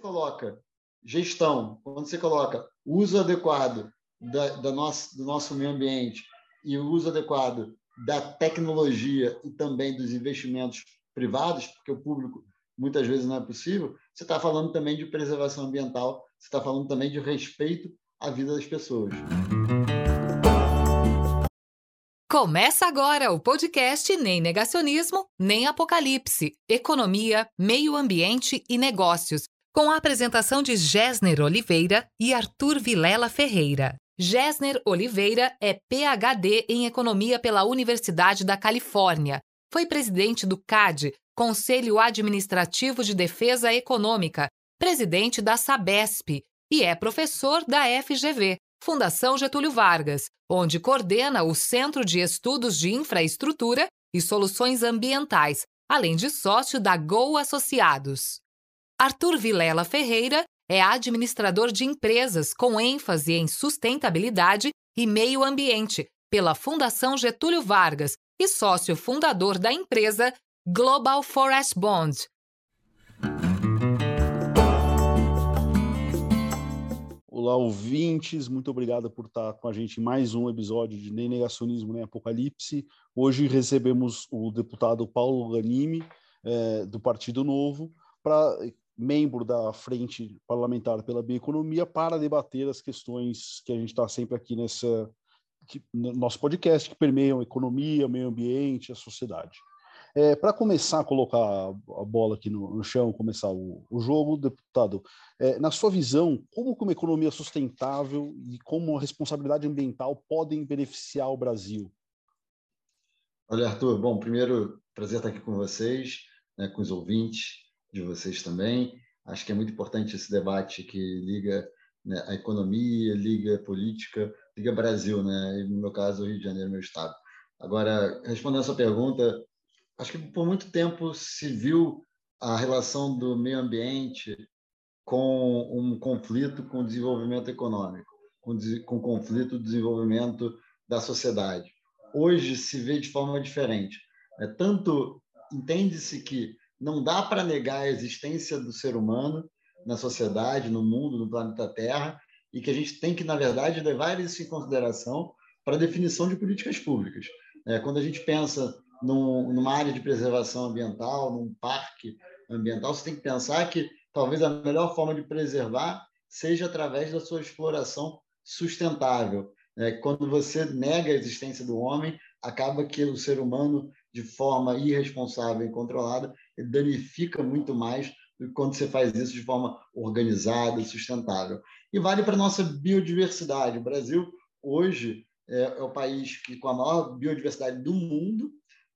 coloca gestão, quando você coloca uso adequado da, da nosso, do nosso meio ambiente e o uso adequado da tecnologia e também dos investimentos privados, porque o público muitas vezes não é possível, você está falando também de preservação ambiental, você está falando também de respeito à vida das pessoas. Começa agora o podcast Nem Negacionismo, Nem Apocalipse, Economia, Meio Ambiente e Negócios, com a apresentação de Gessner Oliveira e Arthur Vilela Ferreira. Gessner Oliveira é PhD em Economia pela Universidade da Califórnia. Foi presidente do CAD, Conselho Administrativo de Defesa Econômica, presidente da SABESP e é professor da FGV, Fundação Getúlio Vargas, onde coordena o Centro de Estudos de Infraestrutura e Soluções Ambientais, além de sócio da Go Associados. Arthur Vilela Ferreira é administrador de empresas com ênfase em sustentabilidade e meio ambiente pela Fundação Getúlio Vargas e sócio fundador da empresa Global Forest Bond. Olá, ouvintes, muito obrigado por estar com a gente em mais um episódio de Nem Negacionismo, Nem Apocalipse. Hoje recebemos o deputado Paulo Ganimi, é, do Partido Novo, para membro da Frente Parlamentar pela Bioeconomia, para debater as questões que a gente está sempre aqui nessa que, no nosso podcast, que permeiam economia, meio ambiente, a sociedade. É, para começar a colocar a bola aqui no, no chão, começar o, o jogo, deputado, é, na sua visão, como uma economia sustentável e como a responsabilidade ambiental podem beneficiar o Brasil? Olha, Arthur, bom, primeiro, prazer estar aqui com vocês, né, com os ouvintes de vocês também. Acho que é muito importante esse debate que liga né, a economia, liga a política, liga Brasil, né? E no meu caso, o Rio de Janeiro, meu estado. Agora, respondendo a sua pergunta, acho que por muito tempo se viu a relação do meio ambiente com um conflito com o desenvolvimento econômico, com, com o conflito do desenvolvimento da sociedade. Hoje se vê de forma diferente. É, tanto entende-se que não dá para negar a existência do ser humano na sociedade, no mundo, no planeta Terra, e que a gente tem que, na verdade, levar isso em consideração para a definição de políticas públicas. É, quando a gente pensa num, numa área de preservação ambiental, num parque ambiental, você tem que pensar que talvez a melhor forma de preservar seja através da sua exploração sustentável. É, quando você nega a existência do homem, acaba que o ser humano, de forma irresponsável e controlada, danifica muito mais do que quando você faz isso de forma organizada e sustentável. E vale para a nossa biodiversidade. O Brasil, hoje, é, é o país que, com a maior biodiversidade do mundo,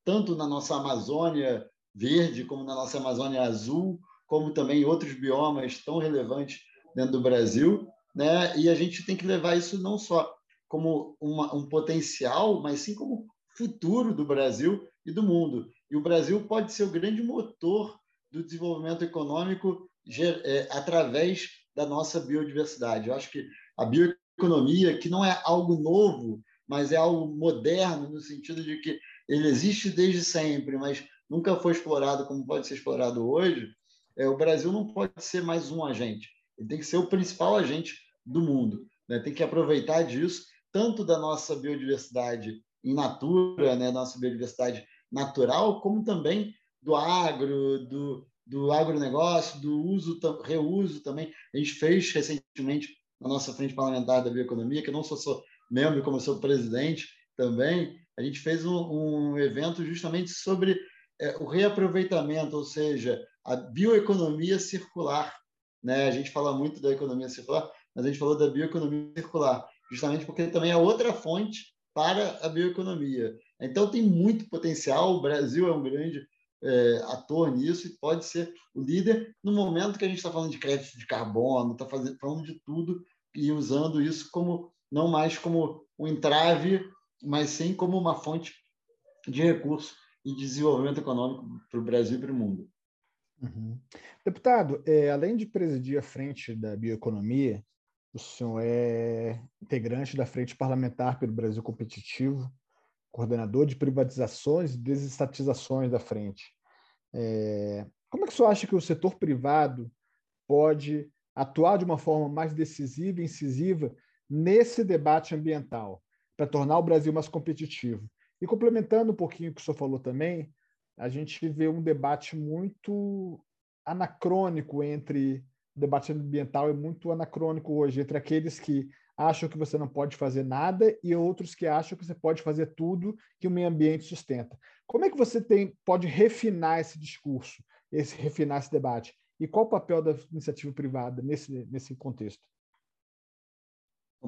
tanto na nossa Amazônia verde, como na nossa Amazônia azul, como também outros biomas tão relevantes dentro do Brasil, né? E a gente tem que levar isso não só como uma, um potencial, mas sim como futuro do Brasil e do mundo. E o Brasil pode ser o grande motor do desenvolvimento econômico é, através da nossa biodiversidade. Eu acho que a bioeconomia, que não é algo novo, mas é algo moderno no sentido de que ele existe desde sempre, mas nunca foi explorado como pode ser explorado hoje, é, o Brasil não pode ser mais um agente. Ele tem que ser o principal agente do mundo. Né? Tem que aproveitar disso, tanto da nossa biodiversidade in natura, né? nossa biodiversidade natural, como também do agro, do, do agronegócio, do uso, reuso também. A gente fez recentemente na nossa frente parlamentar da bioeconomia, que eu não só sou membro, como sou presidente também, a gente fez um, um evento justamente sobre é, o reaproveitamento, ou seja, a bioeconomia circular. Né? A gente fala muito da economia circular, mas a gente falou da bioeconomia circular, justamente porque também é outra fonte para a bioeconomia. Então, tem muito potencial. O Brasil é um grande é, ator nisso e pode ser o líder no momento que a gente está falando de crédito de carbono, está falando de tudo e usando isso como não mais como um entrave mas sim como uma fonte de recurso e desenvolvimento econômico para o Brasil e para o mundo. Uhum. Deputado, é, além de presidir a frente da bioeconomia, o senhor é integrante da Frente Parlamentar pelo Brasil Competitivo, coordenador de privatizações e desestatizações da frente. É, como é que senhor acha que o setor privado pode atuar de uma forma mais decisiva e incisiva nesse debate ambiental, para tornar o Brasil mais competitivo? E complementando um pouquinho o que o senhor falou também, a gente vê um debate muito anacrônico entre o debate ambiental é muito anacrônico hoje entre aqueles que acham que você não pode fazer nada e outros que acham que você pode fazer tudo que o meio ambiente sustenta. Como é que você tem pode refinar esse discurso, esse refinar esse debate? E qual o papel da iniciativa privada nesse nesse contexto?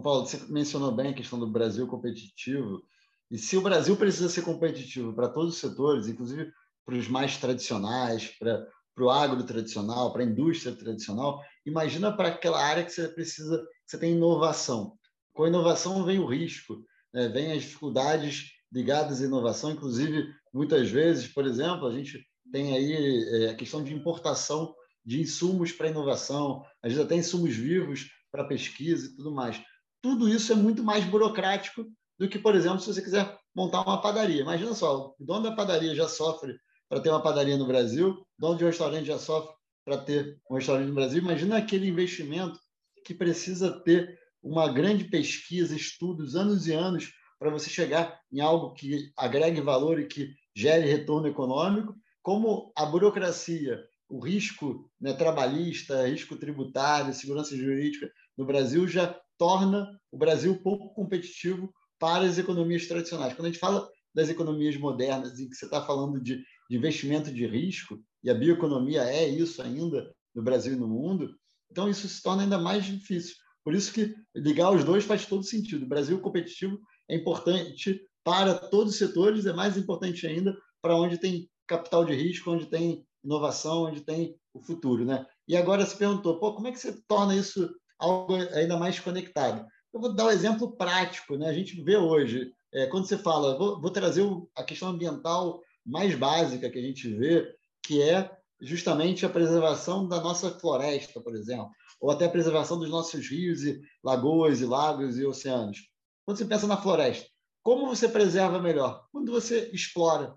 Paulo, você mencionou bem a questão do Brasil competitivo. E se o Brasil precisa ser competitivo para todos os setores, inclusive para os mais tradicionais, para para o agro tradicional, para a indústria tradicional, imagina para aquela área que você precisa, que você tem inovação. Com a inovação vem o risco, né? vem as dificuldades ligadas à inovação, inclusive muitas vezes, por exemplo, a gente tem aí é, a questão de importação de insumos para inovação, às vezes até insumos vivos para pesquisa e tudo mais. Tudo isso é muito mais burocrático do que, por exemplo, se você quiser montar uma padaria. Imagina só, o dono da padaria já sofre para ter uma padaria no Brasil, dono de um restaurante já sofre para ter um restaurante no Brasil. Imagina aquele investimento que precisa ter uma grande pesquisa, estudos, anos e anos, para você chegar em algo que agregue valor e que gere retorno econômico, como a burocracia, o risco né, trabalhista, risco tributário, segurança jurídica no Brasil já torna o Brasil pouco competitivo para as economias tradicionais. Quando a gente fala das economias modernas, em que você está falando de de investimento de risco, e a bioeconomia é isso ainda no Brasil e no mundo, então isso se torna ainda mais difícil. Por isso que ligar os dois faz todo sentido. O Brasil competitivo é importante para todos os setores, é mais importante ainda para onde tem capital de risco, onde tem inovação, onde tem o futuro. Né? E agora se perguntou, Pô, como é que você torna isso algo ainda mais conectado? Eu vou dar um exemplo prático. Né? A gente vê hoje, é, quando você fala, vou, vou trazer a questão ambiental mais básica que a gente vê, que é justamente a preservação da nossa floresta, por exemplo, ou até a preservação dos nossos rios e lagoas e lagos e oceanos. Quando você pensa na floresta, como você preserva melhor? Quando você explora,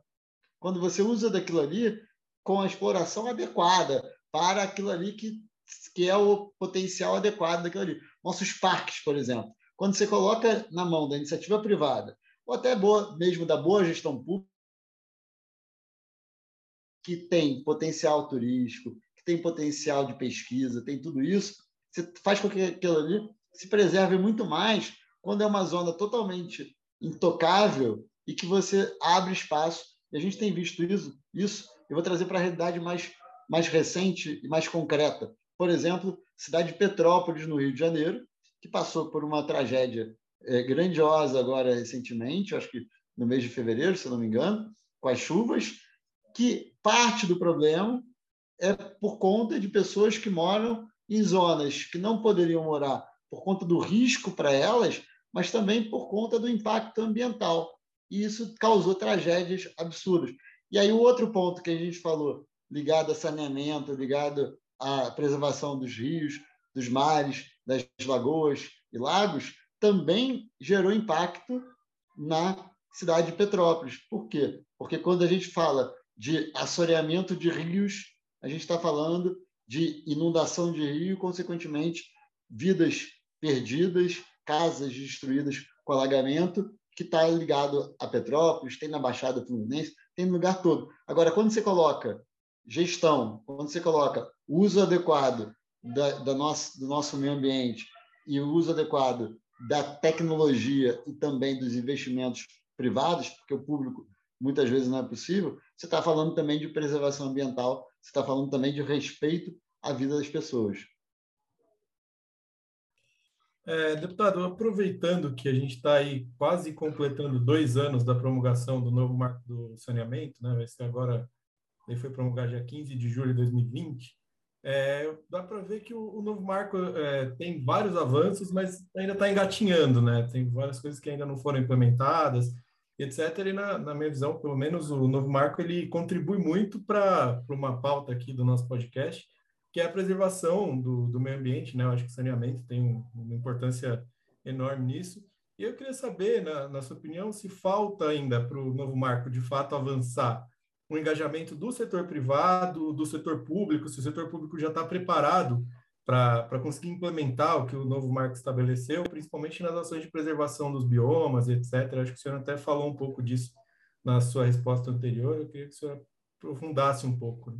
quando você usa daquilo ali com a exploração adequada para aquilo ali que, que é o potencial adequado daquilo ali. Nossos parques, por exemplo. Quando você coloca na mão da iniciativa privada, ou até boa, mesmo da boa gestão pública, que tem potencial turístico, que tem potencial de pesquisa, tem tudo isso, você faz com que aquilo ali se preserve muito mais quando é uma zona totalmente intocável e que você abre espaço. E a gente tem visto isso. Isso eu vou trazer para a realidade mais, mais recente e mais concreta. Por exemplo, cidade de Petrópolis, no Rio de Janeiro, que passou por uma tragédia é, grandiosa agora recentemente, acho que no mês de fevereiro, se não me engano, com as chuvas, que parte do problema é por conta de pessoas que moram em zonas que não poderiam morar por conta do risco para elas, mas também por conta do impacto ambiental. E isso causou tragédias absurdas. E aí, o outro ponto que a gente falou, ligado a saneamento, ligado à preservação dos rios, dos mares, das lagoas e lagos, também gerou impacto na cidade de Petrópolis. Por quê? Porque quando a gente fala de assoreamento de rios, a gente está falando de inundação de rio, consequentemente, vidas perdidas, casas destruídas com alagamento, que está ligado a Petrópolis, tem na Baixada Fluminense, tem no lugar todo. Agora, quando você coloca gestão, quando você coloca uso adequado da, da nosso, do nosso meio ambiente e o uso adequado da tecnologia e também dos investimentos privados, porque o público muitas vezes não é possível, você está falando também de preservação ambiental, você está falando também de respeito à vida das pessoas. É, deputado, aproveitando que a gente está aí quase completando dois anos da promulgação do novo marco do saneamento, né? vai ser agora, ele foi promulgado dia 15 de julho de 2020, é, dá para ver que o, o novo marco é, tem vários avanços, mas ainda está engatinhando, né? Tem várias coisas que ainda não foram implementadas, etc. E na, na, minha visão, pelo menos o novo marco ele contribui muito para uma pauta aqui do nosso podcast, que é a preservação do, do meio ambiente, né? Eu acho que saneamento tem uma importância enorme nisso. E eu queria saber, na, na sua opinião, se falta ainda para o novo marco de fato avançar um engajamento do setor privado, do setor público, se o setor público já está preparado para conseguir implementar o que o novo marco estabeleceu, principalmente nas ações de preservação dos biomas, etc. Acho que o senhor até falou um pouco disso na sua resposta anterior. Eu queria que o senhor aprofundasse um pouco. Né?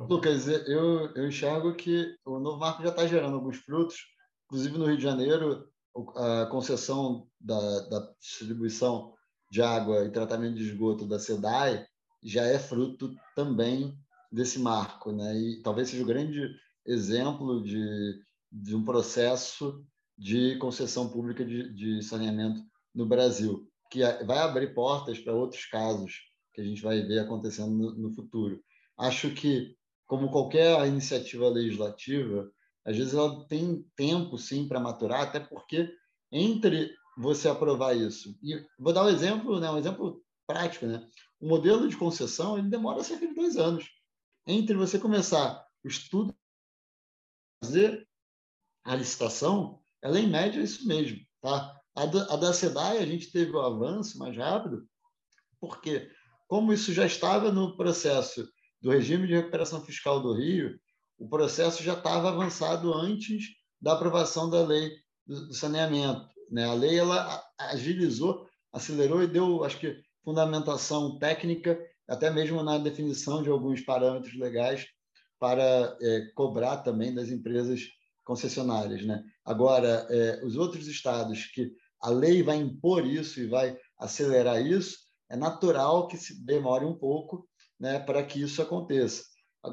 Lucas, eu, eu enxergo que o novo marco já está gerando alguns frutos. Inclusive, no Rio de Janeiro, a concessão da, da distribuição de água e tratamento de esgoto da SEDAI já é fruto também desse marco, né? E talvez seja o grande exemplo de, de um processo de concessão pública de, de saneamento no Brasil, que vai abrir portas para outros casos que a gente vai ver acontecendo no, no futuro. Acho que, como qualquer iniciativa legislativa, às vezes ela tem tempo, sim, para maturar, até porque entre você aprovar isso. E vou dar um exemplo, né, um exemplo prático. Né? O modelo de concessão ele demora cerca de dois anos. Entre você começar o estudo, fazer a licitação, ela em média é isso mesmo. Tá? A da, a da SEDAI, a gente teve o avanço mais rápido, porque como isso já estava no processo do regime de recuperação fiscal do Rio, o processo já estava avançado antes da aprovação da lei do, do saneamento. Né? A lei ela agilizou, acelerou e deu, acho que, fundamentação técnica, até mesmo na definição de alguns parâmetros legais para é, cobrar também das empresas concessionárias. Né? Agora, é, os outros estados que a lei vai impor isso e vai acelerar isso, é natural que se demore um pouco né, para que isso aconteça.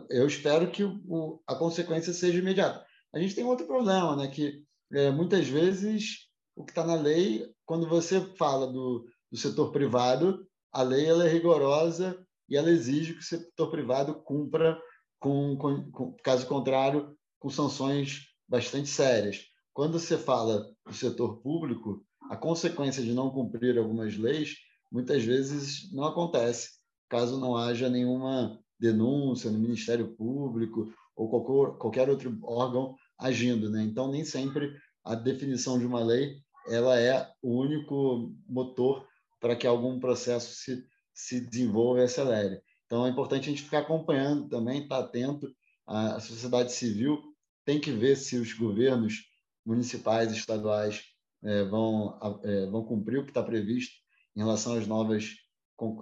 Eu espero que o, a consequência seja imediata. A gente tem outro problema, né, que é, muitas vezes o que está na lei, quando você fala do, do setor privado, a lei ela é rigorosa e ela exige que o setor privado cumpra, com, com, com, caso contrário, com sanções bastante sérias. Quando você fala do setor público, a consequência de não cumprir algumas leis muitas vezes não acontece, caso não haja nenhuma denúncia no Ministério Público ou qualquer, qualquer outro órgão agindo. Né? Então, nem sempre a definição de uma lei ela é o único motor para que algum processo se, se desenvolva e acelere. Então, é importante a gente ficar acompanhando também, estar atento. A sociedade civil tem que ver se os governos municipais estaduais é, vão, é, vão cumprir o que está previsto em relação aos novos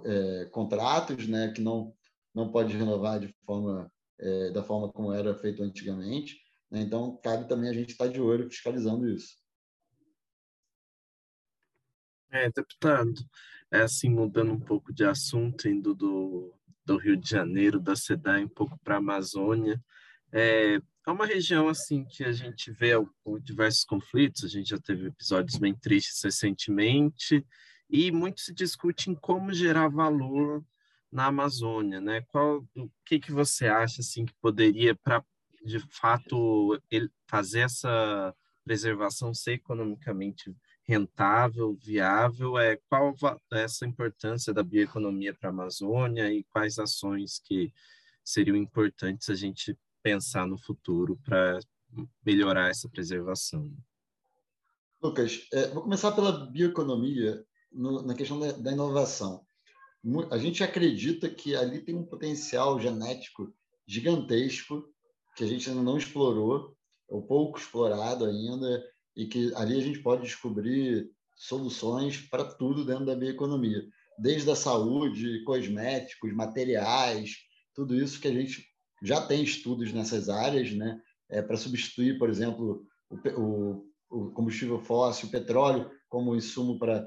é, contratos, né, que não, não pode renovar de forma, é, da forma como era feito antigamente. Né? Então, cabe também a gente estar de olho fiscalizando isso. É, deputado, é assim, mudando um pouco de assunto, indo do, do Rio de Janeiro, da SEDAI, um pouco para a Amazônia, é, é uma região assim que a gente vê diversos conflitos, a gente já teve episódios bem tristes recentemente, e muito se discute em como gerar valor na Amazônia, né? Qual, o que que você acha assim que poderia para de fato ele fazer essa preservação ser economicamente rentável, viável, é qual essa importância da bioeconomia para a Amazônia e quais ações que seriam importantes a gente pensar no futuro para melhorar essa preservação. Lucas, é, vou começar pela bioeconomia no, na questão da, da, inovação. A gente acredita que ali tem um potencial genético gigantesco que a gente ainda não explorou, ou pouco explorado ainda, e que ali a gente pode descobrir soluções para tudo dentro da bioeconomia, desde a saúde, cosméticos, materiais, tudo isso que a gente já tem estudos nessas áreas, né? É, para substituir, por exemplo, o, o, o combustível fóssil, o petróleo como insumo para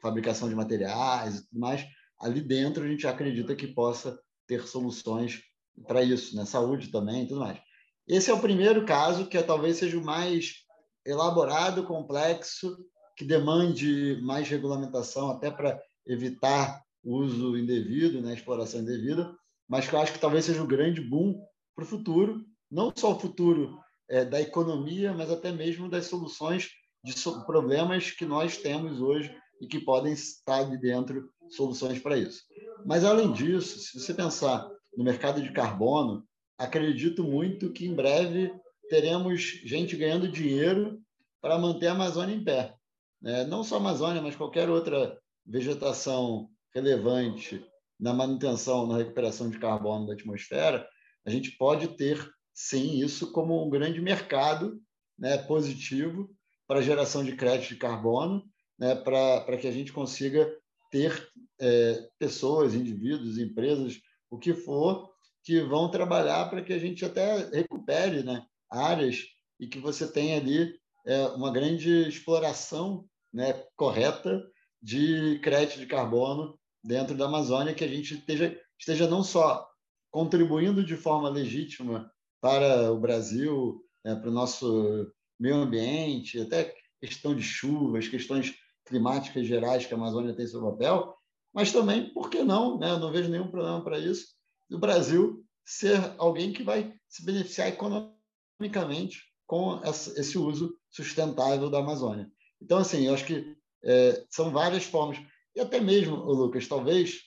fabricação de materiais e tudo mais, ali dentro a gente acredita que possa ter soluções para isso, né? Saúde também e tudo mais. Esse é o primeiro caso que é, talvez seja o mais elaborado, complexo, que demande mais regulamentação até para evitar o uso indevido, né, exploração indevida, mas que eu acho que talvez seja o um grande boom para o futuro, não só o futuro é, da economia, mas até mesmo das soluções de so problemas que nós temos hoje e que podem estar ali dentro soluções para isso. Mas, além disso, se você pensar no mercado de carbono, acredito muito que em breve teremos gente ganhando dinheiro para manter a Amazônia em pé. Né? Não só a Amazônia, mas qualquer outra vegetação relevante na manutenção, na recuperação de carbono da atmosfera, a gente pode ter, sim, isso como um grande mercado né, positivo para a geração de crédito de carbono, né, para que a gente consiga ter é, pessoas, indivíduos, empresas, o que for, que vão trabalhar para que a gente até recupere né, áreas e que você tenha ali é, uma grande exploração né, correta de crédito de carbono dentro da Amazônia, que a gente esteja, esteja não só contribuindo de forma legítima para o Brasil, né, para o nosso meio ambiente, até questão de chuvas, questões climáticas gerais que a Amazônia tem seu papel, mas também, por que não? Né? Não vejo nenhum problema para isso, do Brasil ser alguém que vai se beneficiar economicamente com esse uso sustentável da Amazônia. Então, assim, eu acho que é, são várias formas. E até mesmo, Lucas, talvez,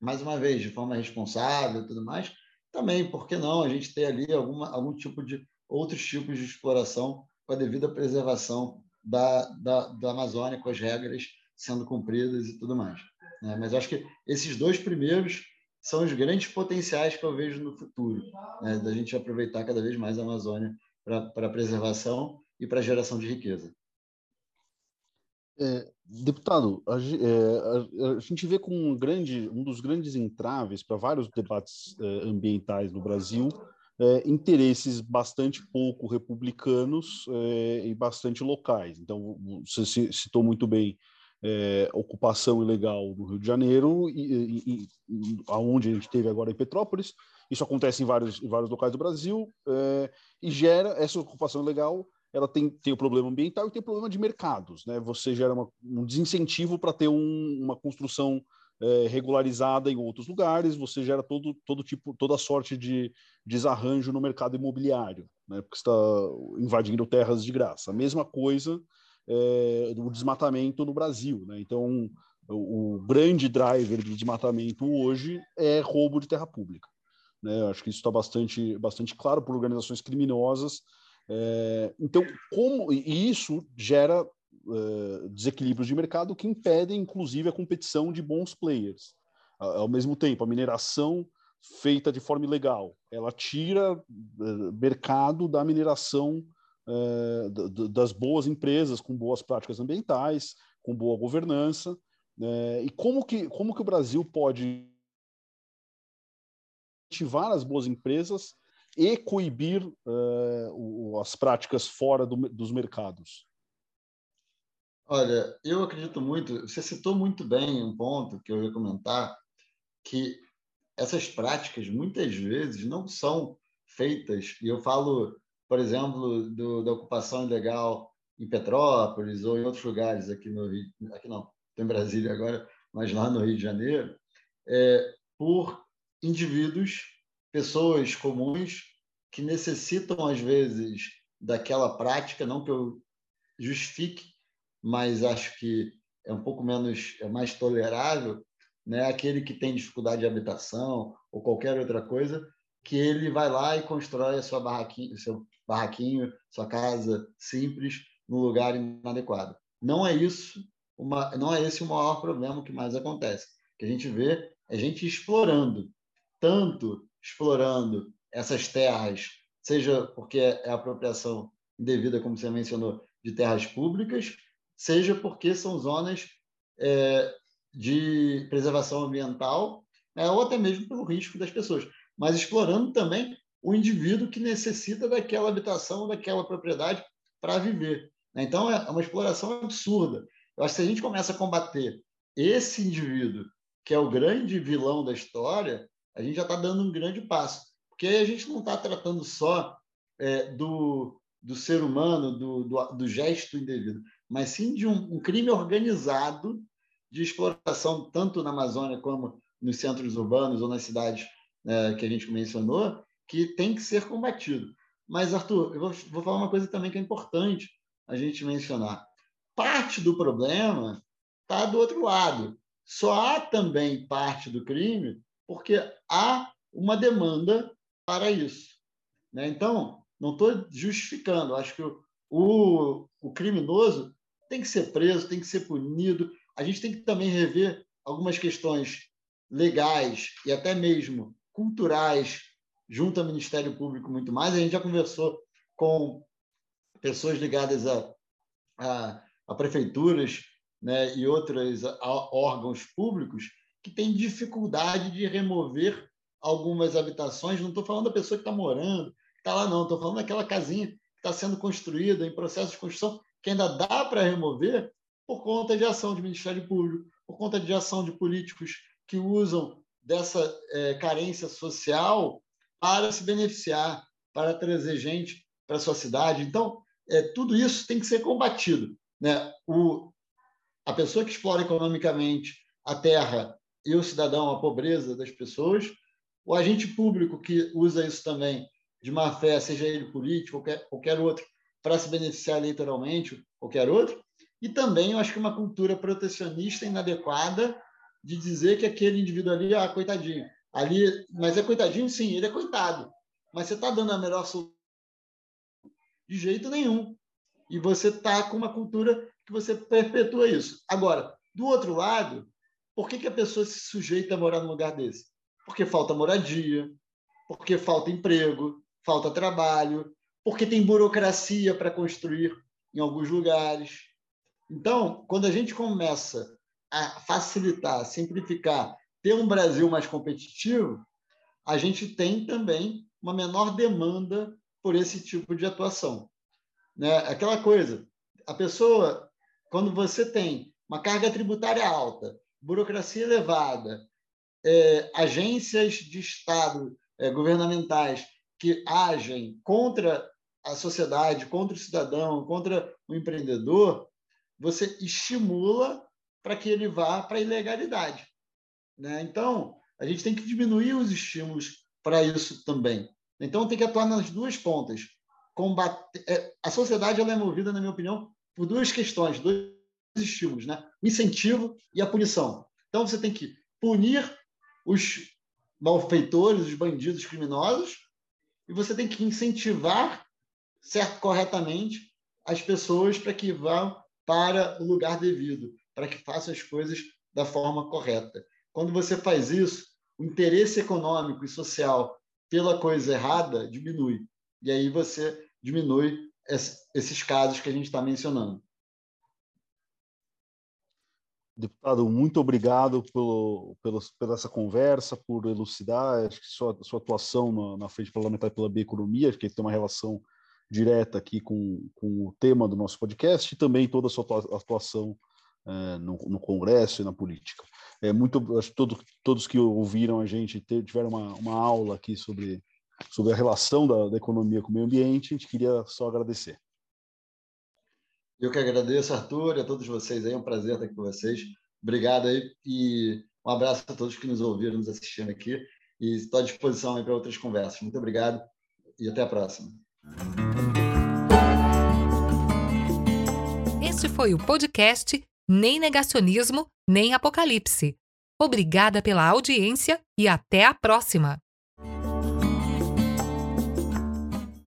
mais uma vez, de forma responsável e tudo mais, também, por que não a gente ter ali alguma, algum tipo de outros tipos de exploração com a devida preservação da, da, da Amazônia, com as regras sendo cumpridas e tudo mais. Né? Mas acho que esses dois primeiros são os grandes potenciais que eu vejo no futuro, né? da gente aproveitar cada vez mais a Amazônia para preservação e para geração de riqueza. É, deputado, a, é, a, a, gente vê como um, grande, um dos grandes entraves para vários debates é, ambientais no Brasil é, interesses bastante pouco republicanos é, e bastante locais. Então, você citou muito bem é, ocupação ilegal no Rio de Janeiro, e, e, e, aonde a gente teve agora em Petrópolis. Isso acontece em vários, em vários locais do Brasil é, e gera essa ocupação ilegal. Ela tem, tem o problema ambiental e tem o problema de mercados. Né? Você gera uma, um desincentivo para ter um, uma construção é, regularizada em outros lugares, você gera todo, todo tipo, toda sorte de desarranjo no mercado imobiliário, né? porque está invadindo terras de graça. A mesma coisa é, do desmatamento no Brasil. Né? Então, o, o, grande driver do desmatamento hoje é roubo de terra pública. Né? Acho que isso está bastante, bastante claro por organizações criminosas. É, então, como e isso gera uh, desequilíbrios de mercado que impedem, inclusive, a competição de bons players. Ao mesmo tempo, a mineração feita de forma ilegal, ela tira uh, mercado da mineração uh, das boas empresas com boas práticas ambientais, com boa governança. e como que, como que o Brasil pode ativar as boas empresas e coibir as práticas fora do, dos mercados? Olha, eu acredito muito. Você citou muito bem um ponto que eu ia comentar, que essas práticas muitas vezes não são feitas. E eu falo, por exemplo, do, da ocupação ilegal em Petrópolis ou em outros lugares aqui no Rio, aqui não, estou em Brasília agora, mas lá no Rio de Janeiro, é, por indivíduos, pessoas comuns que necessitam às vezes daquela prática, não que eu justifique, mas acho que é um pouco menos, é mais tolerável, né? Aquele que tem dificuldade de habitação ou qualquer outra coisa, que ele vai lá e constrói a sua barraquinho, seu barraquinho, sua casa simples no lugar inadequado. Não é isso, uma, não é esse o maior problema que mais acontece. O que a gente vê é gente explorando, tanto explorando essas terras, seja porque é apropriação indevida, como você mencionou, de terras públicas, seja porque são zonas é, de preservação ambiental, né, ou até mesmo pelo risco das pessoas, mas explorando também o indivíduo que necessita daquela habitação, daquela propriedade para viver. Né. Então, é uma exploração absurda. Eu acho que se a gente começa a combater esse indivíduo, que é o grande vilão da história, a gente já está dando um grande passo. Porque aí a gente não está tratando só é, do, do ser humano, do, do, do gesto indevido mas sim de um, um crime organizado de exploração, tanto na Amazônia como nos centros urbanos ou nas cidades é, que a gente mencionou, que tem que ser combatido. Mas, Arthur, eu vou, vou falar uma coisa também que é importante a gente mencionar. Parte do problema está do outro lado. Só há também parte do crime porque há uma demanda para isso. Né? Então, não estou justificando. Acho que o, o, o criminoso tem que ser preso, tem que ser punido. A gente tem que também rever algumas questões legais e até mesmo culturais junto ao Ministério Público muito mais. A gente já conversou com pessoas ligadas a, a, a prefeituras né, e outros órgãos públicos que têm dificuldade de remover algumas habitações. Não estou falando da pessoa que está morando, que está lá, não. Estou falando daquela casinha que está sendo construída, em processo de construção, que ainda dá para remover por conta de ação de Ministério Público, por conta de ação de políticos que usam dessa é, carência social para se beneficiar, para trazer gente para a sua cidade. Então, é, tudo isso tem que ser combatido. Né? O, a pessoa que explora economicamente a terra e o cidadão, a pobreza das pessoas, o agente público que usa isso também de má fé, seja ele político, qualquer, qualquer outro, para se beneficiar eleitoralmente, qualquer outro, e também eu acho que uma cultura protecionista inadequada de dizer que aquele indivíduo ali, ah, coitadinho, ali, mas é coitadinho, sim, ele é coitado, mas você está dando a melhor solução de jeito nenhum. E você está com uma cultura que você perpetua isso. Agora, do outro lado, por que, que a pessoa se sujeita a morar num lugar desse? Porque falta moradia, porque falta emprego, falta trabalho, porque tem burocracia para construir em alguns lugares. Então, quando a gente começa a facilitar, simplificar, ter um Brasil mais competitivo, a gente tem também uma menor demanda por esse tipo de atuação. Né? Aquela coisa, a pessoa, quando você tem uma carga tributária alta, burocracia elevada, é, agências de Estado é, governamentais que agem contra a sociedade, contra o cidadão, contra o empreendedor, você estimula para que ele vá para a ilegalidade. Né? Então, a gente tem que diminuir os estímulos para isso também. Então, tem que atuar nas duas pontas. Combater... É, a sociedade ela é movida, na minha opinião, por duas questões, dois estímulos, né? o incentivo e a punição. Então, você tem que punir os malfeitores, os bandidos criminosos, e você tem que incentivar certo, corretamente as pessoas para que vão para o lugar devido, para que façam as coisas da forma correta. Quando você faz isso, o interesse econômico e social pela coisa errada diminui. E aí você diminui esses casos que a gente está mencionando. Deputado, muito obrigado pelo, pelo, pela essa conversa, por elucidar acho que sua, sua atuação na, na frente parlamentar pela bioeconomia, que tem uma relação direta aqui com, com o tema do nosso podcast e também toda a sua atuação é, no, no, Congresso e na política. É muito, acho que todo, todos que ouviram a gente tiveram uma, uma aula aqui sobre, sobre a relação da, da economia com o meio ambiente. A gente queria só agradecer. Eu que agradeço, Arthur, e a todos vocês aí. É um prazer estar aqui com vocês. Obrigado aí e um abraço a todos que nos ouviram, nos assistindo aqui. E estou à disposição aí para outras conversas. Muito obrigado e até a próxima. Este foi o podcast Nem Negacionismo, nem Apocalipse. Obrigada pela audiência e até a próxima!